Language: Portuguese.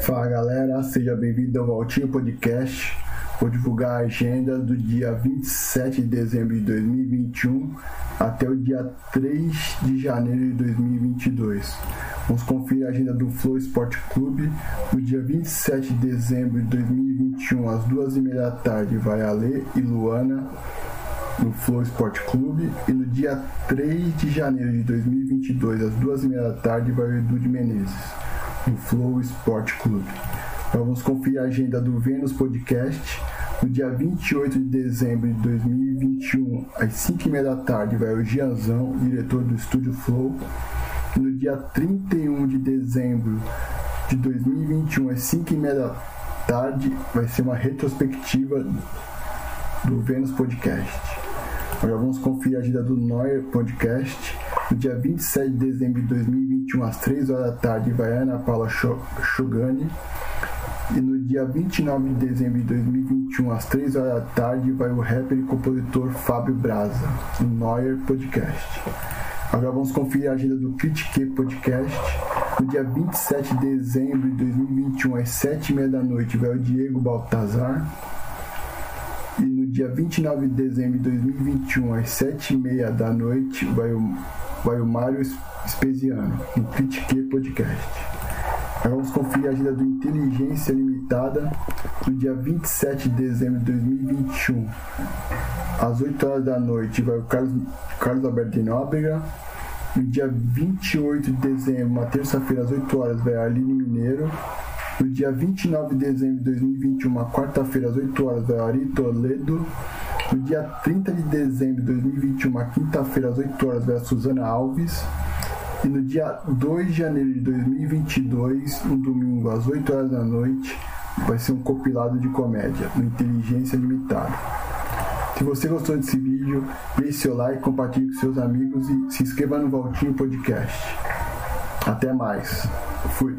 Fala galera, seja bem-vindo ao Valtinho Podcast. Vou divulgar a agenda do dia 27 de dezembro de 2021 até o dia 3 de janeiro de 2022. Vamos conferir a agenda do Flow Esporte Clube. No dia 27 de dezembro de 2021, às duas e meia da tarde, vai Ale e Luana no Flow Esporte Clube. E no dia 3 de janeiro de 2022, às duas e meia da tarde, vai o Edu de Menezes no Flow Esporte Clube. Então, vamos conferir a agenda do Vênus Podcast. No dia 28 de dezembro de 2021, às 5h30 da tarde, vai o Gianzão, diretor do Estúdio Flow. E no dia 31 de dezembro de 2021, às 5h30 da tarde, vai ser uma retrospectiva do Vênus Podcast. Agora vamos conferir a agenda do Neuer Podcast. No dia 27 de dezembro de 2021, às 3 horas da tarde, vai Ana Paula Shogani. E no dia 29 de dezembro de 2021, às 3 horas da tarde, vai o rapper e compositor Fábio Braza, no Neuer Podcast. Agora vamos conferir a agenda do Critique Podcast. No dia 27 de dezembro de 2021, às 7h30 da noite, vai o Diego Baltazar. E no dia 29 de dezembro de 2021, às 7h30 da noite, vai o, vai o Mário Espesiano, no Critique Podcast. Agora vamos conferir a agenda do Inteligência Limitada no dia 27 de dezembro de 2021. Às 8 horas da noite vai o Carlos, Carlos Alberto de Nóbrega. No dia 28 de dezembro, uma terça-feira, às 8 horas, vai a Aline Mineiro. No dia 29 de dezembro de 2021, uma quarta-feira, às 8 horas, Ari Toledo. No dia 30 de dezembro de 2021, uma quinta-feira, às 8 horas, vai a Suzana Alves. E no dia 2 de janeiro de 2022, um domingo às 8 horas da noite, vai ser um compilado de comédia no Inteligência Limitada. Se você gostou desse vídeo, deixe seu like, compartilhe com seus amigos e se inscreva no Valtinho Podcast. Até mais. Fui.